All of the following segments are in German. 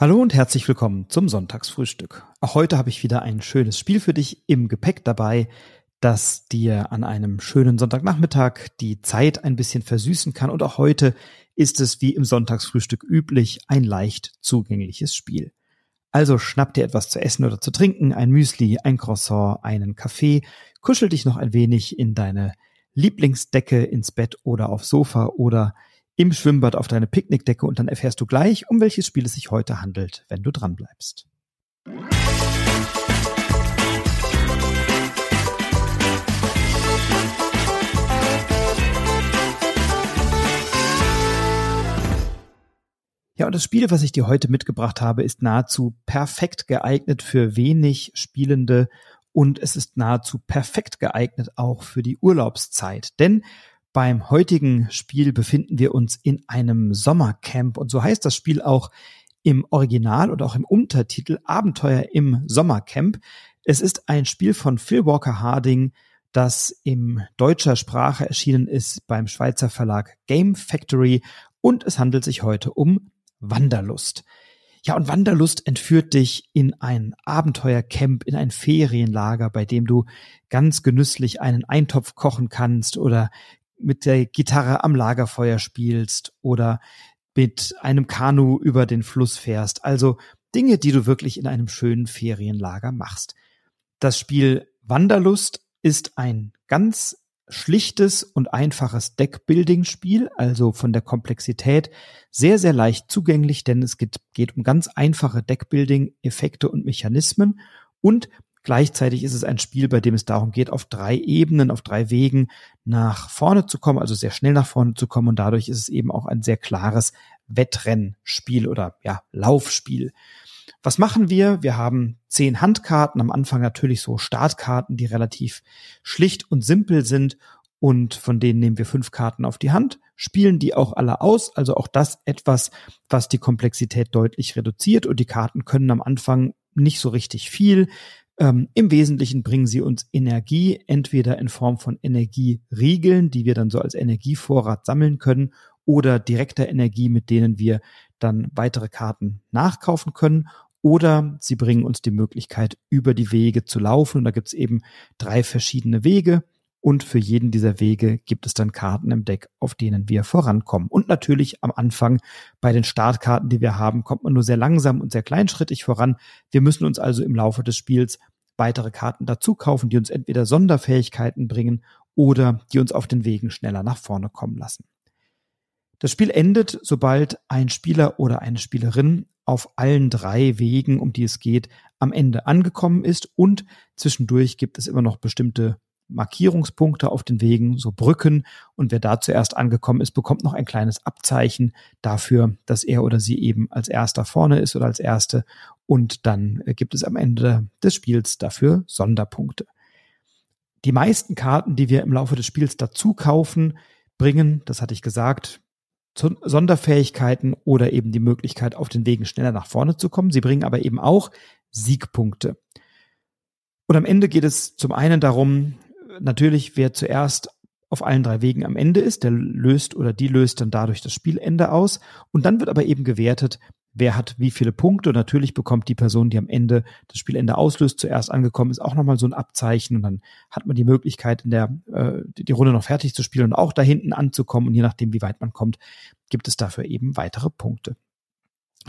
Hallo und herzlich willkommen zum Sonntagsfrühstück. Auch heute habe ich wieder ein schönes Spiel für dich im Gepäck dabei, das dir an einem schönen Sonntagnachmittag die Zeit ein bisschen versüßen kann. Und auch heute ist es wie im Sonntagsfrühstück üblich ein leicht zugängliches Spiel. Also schnapp dir etwas zu essen oder zu trinken, ein Müsli, ein Croissant, einen Kaffee, kuschel dich noch ein wenig in deine Lieblingsdecke ins Bett oder aufs Sofa oder im Schwimmbad auf deine Picknickdecke und dann erfährst du gleich, um welches Spiel es sich heute handelt, wenn du dran bleibst. Ja, und das Spiel, was ich dir heute mitgebracht habe, ist nahezu perfekt geeignet für wenig Spielende und es ist nahezu perfekt geeignet auch für die Urlaubszeit. Denn beim heutigen Spiel befinden wir uns in einem Sommercamp und so heißt das Spiel auch im Original und auch im Untertitel Abenteuer im Sommercamp. Es ist ein Spiel von Phil Walker Harding, das in deutscher Sprache erschienen ist beim Schweizer Verlag Game Factory und es handelt sich heute um Wanderlust. Ja, und Wanderlust entführt dich in ein Abenteuercamp, in ein Ferienlager, bei dem du ganz genüsslich einen Eintopf kochen kannst oder mit der Gitarre am Lagerfeuer spielst oder mit einem Kanu über den Fluss fährst. Also Dinge, die du wirklich in einem schönen Ferienlager machst. Das Spiel Wanderlust ist ein ganz schlichtes und einfaches Deckbuilding-Spiel, also von der Komplexität sehr, sehr leicht zugänglich, denn es geht, geht um ganz einfache Deckbuilding-Effekte und Mechanismen und Gleichzeitig ist es ein Spiel, bei dem es darum geht, auf drei Ebenen, auf drei Wegen nach vorne zu kommen, also sehr schnell nach vorne zu kommen. Und dadurch ist es eben auch ein sehr klares Wettrennspiel oder ja, Laufspiel. Was machen wir? Wir haben zehn Handkarten, am Anfang natürlich so Startkarten, die relativ schlicht und simpel sind und von denen nehmen wir fünf Karten auf die Hand, spielen die auch alle aus, also auch das etwas, was die Komplexität deutlich reduziert und die Karten können am Anfang nicht so richtig viel. Ähm, Im Wesentlichen bringen sie uns Energie, entweder in Form von Energieriegeln, die wir dann so als Energievorrat sammeln können, oder direkter Energie, mit denen wir dann weitere Karten nachkaufen können. Oder sie bringen uns die Möglichkeit, über die Wege zu laufen. Und da gibt es eben drei verschiedene Wege. Und für jeden dieser Wege gibt es dann Karten im Deck, auf denen wir vorankommen. Und natürlich am Anfang bei den Startkarten, die wir haben, kommt man nur sehr langsam und sehr kleinschrittig voran. Wir müssen uns also im Laufe des Spiels weitere Karten dazu kaufen, die uns entweder Sonderfähigkeiten bringen oder die uns auf den Wegen schneller nach vorne kommen lassen. Das Spiel endet, sobald ein Spieler oder eine Spielerin auf allen drei Wegen, um die es geht, am Ende angekommen ist und zwischendurch gibt es immer noch bestimmte Markierungspunkte auf den Wegen, so Brücken. Und wer da zuerst angekommen ist, bekommt noch ein kleines Abzeichen dafür, dass er oder sie eben als erster vorne ist oder als erste. Und dann gibt es am Ende des Spiels dafür Sonderpunkte. Die meisten Karten, die wir im Laufe des Spiels dazu kaufen, bringen, das hatte ich gesagt, Sonderfähigkeiten oder eben die Möglichkeit, auf den Wegen schneller nach vorne zu kommen. Sie bringen aber eben auch Siegpunkte. Und am Ende geht es zum einen darum, natürlich, wer zuerst auf allen drei Wegen am Ende ist, der löst oder die löst dann dadurch das Spielende aus. Und dann wird aber eben gewertet, wer hat wie viele Punkte. Und natürlich bekommt die Person, die am Ende das Spielende auslöst, zuerst angekommen ist, auch nochmal so ein Abzeichen. Und dann hat man die Möglichkeit, in der äh, die Runde noch fertig zu spielen und auch da hinten anzukommen. Und je nachdem, wie weit man kommt, gibt es dafür eben weitere Punkte.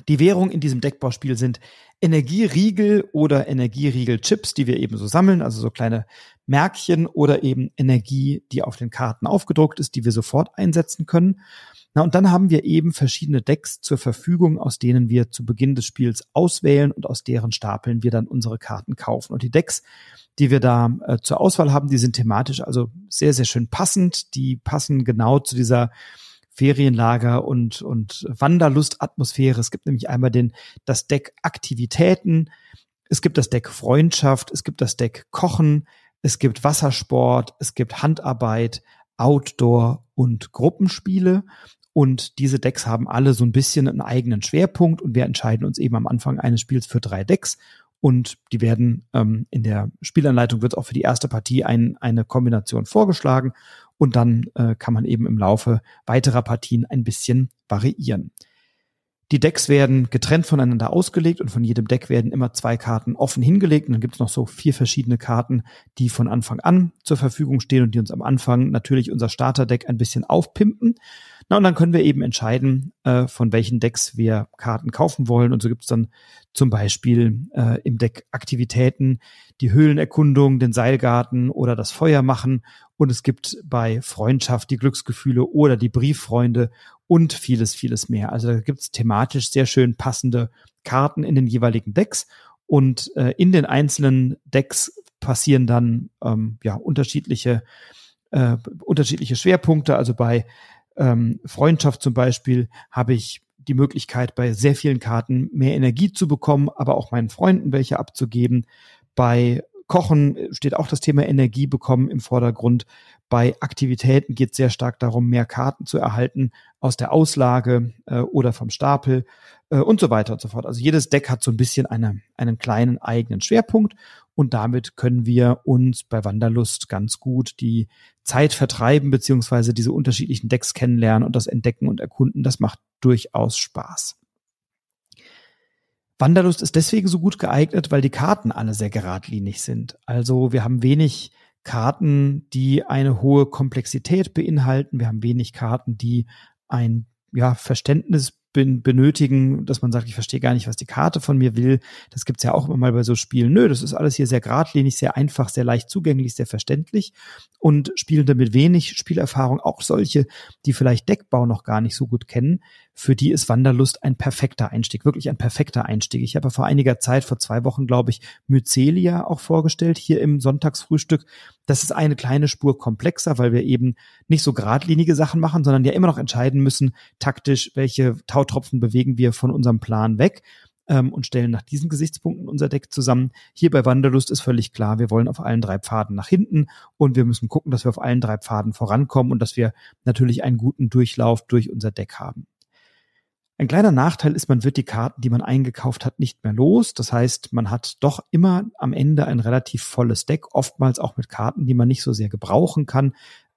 Die Währung in diesem Deckbauspiel sind Energieriegel oder Energieriegel-Chips, die wir eben so sammeln, also so kleine Märkchen oder eben Energie, die auf den Karten aufgedruckt ist, die wir sofort einsetzen können. Na, und dann haben wir eben verschiedene Decks zur Verfügung, aus denen wir zu Beginn des Spiels auswählen und aus deren Stapeln wir dann unsere Karten kaufen. Und die Decks, die wir da äh, zur Auswahl haben, die sind thematisch also sehr, sehr schön passend. Die passen genau zu dieser Ferienlager und, und Wanderlustatmosphäre. Es gibt nämlich einmal den, das Deck Aktivitäten, es gibt das Deck Freundschaft, es gibt das Deck Kochen, es gibt Wassersport, es gibt Handarbeit, Outdoor und Gruppenspiele. Und diese Decks haben alle so ein bisschen einen eigenen Schwerpunkt und wir entscheiden uns eben am Anfang eines Spiels für drei Decks und die werden ähm, in der Spielanleitung wird auch für die erste Partie ein, eine Kombination vorgeschlagen und dann äh, kann man eben im Laufe weiterer Partien ein bisschen variieren. Die Decks werden getrennt voneinander ausgelegt und von jedem Deck werden immer zwei Karten offen hingelegt. Und dann gibt es noch so vier verschiedene Karten, die von Anfang an zur Verfügung stehen und die uns am Anfang natürlich unser Starterdeck ein bisschen aufpimpen. Na, und dann können wir eben entscheiden, äh, von welchen Decks wir Karten kaufen wollen. Und so gibt es dann zum Beispiel äh, im Deck Aktivitäten, die Höhlenerkundung, den Seilgarten oder das Feuer machen. Und es gibt bei Freundschaft die Glücksgefühle oder die Brieffreunde und vieles, vieles mehr. Also da gibt es thematisch sehr schön passende Karten in den jeweiligen Decks und äh, in den einzelnen Decks passieren dann ähm, ja unterschiedliche äh, unterschiedliche Schwerpunkte. Also bei ähm, Freundschaft zum Beispiel habe ich die Möglichkeit, bei sehr vielen Karten mehr Energie zu bekommen, aber auch meinen Freunden welche abzugeben. Bei Kochen steht auch das Thema Energie bekommen im Vordergrund. Bei Aktivitäten geht es sehr stark darum, mehr Karten zu erhalten aus der Auslage äh, oder vom Stapel äh, und so weiter und so fort. Also jedes Deck hat so ein bisschen eine, einen kleinen eigenen Schwerpunkt und damit können wir uns bei Wanderlust ganz gut die Zeit vertreiben beziehungsweise diese unterschiedlichen Decks kennenlernen und das Entdecken und Erkunden. Das macht durchaus Spaß. Wanderlust ist deswegen so gut geeignet, weil die Karten alle sehr geradlinig sind. Also wir haben wenig Karten, die eine hohe Komplexität beinhalten. Wir haben wenig Karten, die ein ja, Verständnis benötigen, dass man sagt, ich verstehe gar nicht, was die Karte von mir will. Das gibt's ja auch immer mal bei so Spielen. Nö, das ist alles hier sehr geradlinig, sehr einfach, sehr leicht zugänglich, sehr verständlich. Und Spielende mit wenig Spielerfahrung, auch solche, die vielleicht Deckbau noch gar nicht so gut kennen, für die ist Wanderlust ein perfekter Einstieg, wirklich ein perfekter Einstieg. Ich habe vor einiger Zeit, vor zwei Wochen, glaube ich, Mycelia auch vorgestellt, hier im Sonntagsfrühstück. Das ist eine kleine Spur komplexer, weil wir eben nicht so geradlinige Sachen machen, sondern ja immer noch entscheiden müssen, taktisch, welche Tautropfen bewegen wir von unserem Plan weg ähm, und stellen nach diesen Gesichtspunkten unser Deck zusammen. Hier bei Wanderlust ist völlig klar, wir wollen auf allen drei Pfaden nach hinten und wir müssen gucken, dass wir auf allen drei Pfaden vorankommen und dass wir natürlich einen guten Durchlauf durch unser Deck haben. Ein kleiner Nachteil ist, man wird die Karten, die man eingekauft hat, nicht mehr los. Das heißt, man hat doch immer am Ende ein relativ volles Deck, oftmals auch mit Karten, die man nicht so sehr gebrauchen kann,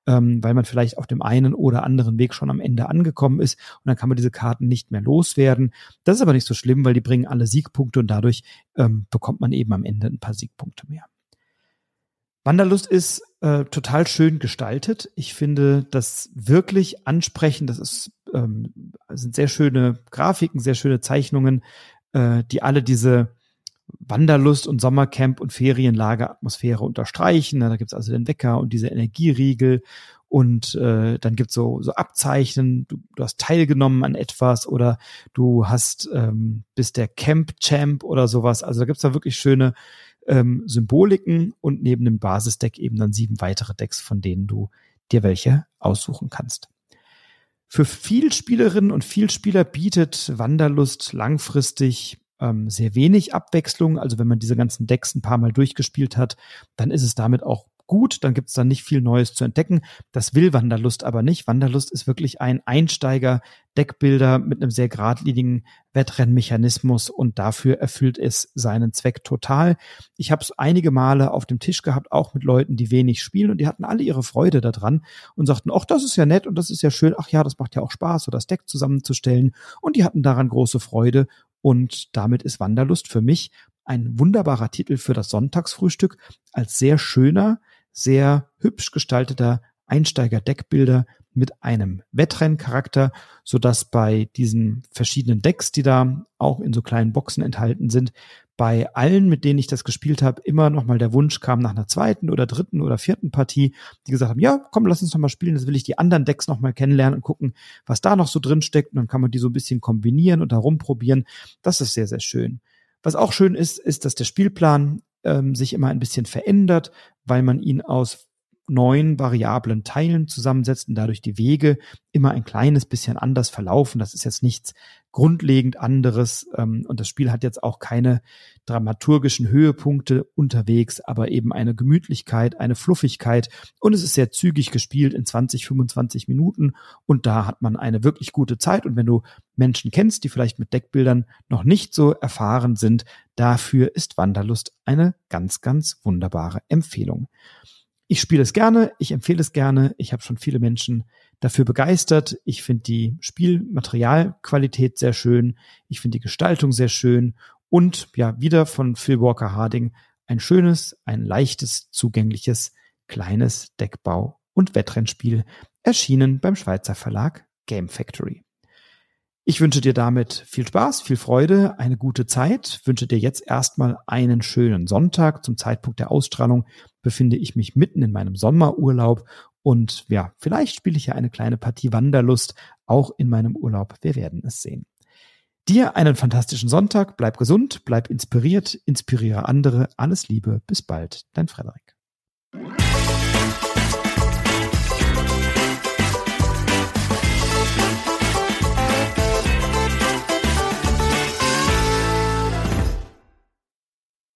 ähm, weil man vielleicht auf dem einen oder anderen Weg schon am Ende angekommen ist und dann kann man diese Karten nicht mehr loswerden. Das ist aber nicht so schlimm, weil die bringen alle Siegpunkte und dadurch ähm, bekommt man eben am Ende ein paar Siegpunkte mehr. Wanderlust ist äh, total schön gestaltet. Ich finde das wirklich ansprechend. Das ist, ähm, sind sehr schöne Grafiken, sehr schöne Zeichnungen, äh, die alle diese Wanderlust und Sommercamp und Ferienlageratmosphäre unterstreichen. Da gibt's also den Wecker und diese Energieriegel und äh, dann gibt's so, so Abzeichen, du, du hast teilgenommen an etwas oder du hast ähm, bist der Camp-Champ oder sowas. Also da gibt's da wirklich schöne ähm, Symboliken und neben dem Basisdeck eben dann sieben weitere Decks, von denen du dir welche aussuchen kannst. Für Vielspielerinnen und Vielspieler bietet Wanderlust langfristig ähm, sehr wenig Abwechslung. Also wenn man diese ganzen Decks ein paar Mal durchgespielt hat, dann ist es damit auch gut, dann gibt es dann nicht viel Neues zu entdecken. Das will Wanderlust aber nicht. Wanderlust ist wirklich ein Einsteiger-Deckbilder mit einem sehr geradlinigen Wettrennmechanismus und dafür erfüllt es seinen Zweck total. Ich habe es einige Male auf dem Tisch gehabt, auch mit Leuten, die wenig spielen und die hatten alle ihre Freude daran und sagten, ach, das ist ja nett und das ist ja schön, ach ja, das macht ja auch Spaß, so das Deck zusammenzustellen und die hatten daran große Freude und damit ist Wanderlust für mich ein wunderbarer Titel für das Sonntagsfrühstück als sehr schöner, sehr hübsch gestalteter Einsteiger-Deckbilder mit einem Wettrenncharakter, so dass bei diesen verschiedenen Decks, die da auch in so kleinen Boxen enthalten sind, bei allen, mit denen ich das gespielt habe, immer noch mal der Wunsch kam nach einer zweiten oder dritten oder vierten Partie, die gesagt haben, ja, komm, lass uns noch mal spielen, das will ich die anderen Decks noch mal kennenlernen und gucken, was da noch so drin steckt und dann kann man die so ein bisschen kombinieren und herumprobieren. Das ist sehr, sehr schön. Was auch schön ist, ist, dass der Spielplan ähm, sich immer ein bisschen verändert, weil man ihn aus neun variablen Teilen zusammensetzt und dadurch die Wege immer ein kleines bisschen anders verlaufen. Das ist jetzt nichts grundlegend anderes ähm, und das Spiel hat jetzt auch keine dramaturgischen Höhepunkte unterwegs, aber eben eine Gemütlichkeit, eine Fluffigkeit und es ist sehr zügig gespielt in 20, 25 Minuten und da hat man eine wirklich gute Zeit und wenn du Menschen kennst, die vielleicht mit Deckbildern noch nicht so erfahren sind, dafür ist Wanderlust eine ganz, ganz wunderbare Empfehlung. Ich spiele es gerne, ich empfehle es gerne. Ich habe schon viele Menschen dafür begeistert. Ich finde die Spielmaterialqualität sehr schön. Ich finde die Gestaltung sehr schön. Und ja, wieder von Phil Walker Harding ein schönes, ein leichtes, zugängliches, kleines Deckbau- und Wettrennspiel, erschienen beim Schweizer Verlag Game Factory. Ich wünsche dir damit viel Spaß, viel Freude, eine gute Zeit, wünsche dir jetzt erstmal einen schönen Sonntag. Zum Zeitpunkt der Ausstrahlung befinde ich mich mitten in meinem Sommerurlaub und ja, vielleicht spiele ich ja eine kleine Partie Wanderlust auch in meinem Urlaub. Wir werden es sehen. Dir einen fantastischen Sonntag, bleib gesund, bleib inspiriert, inspiriere andere. Alles Liebe, bis bald, dein Frederik.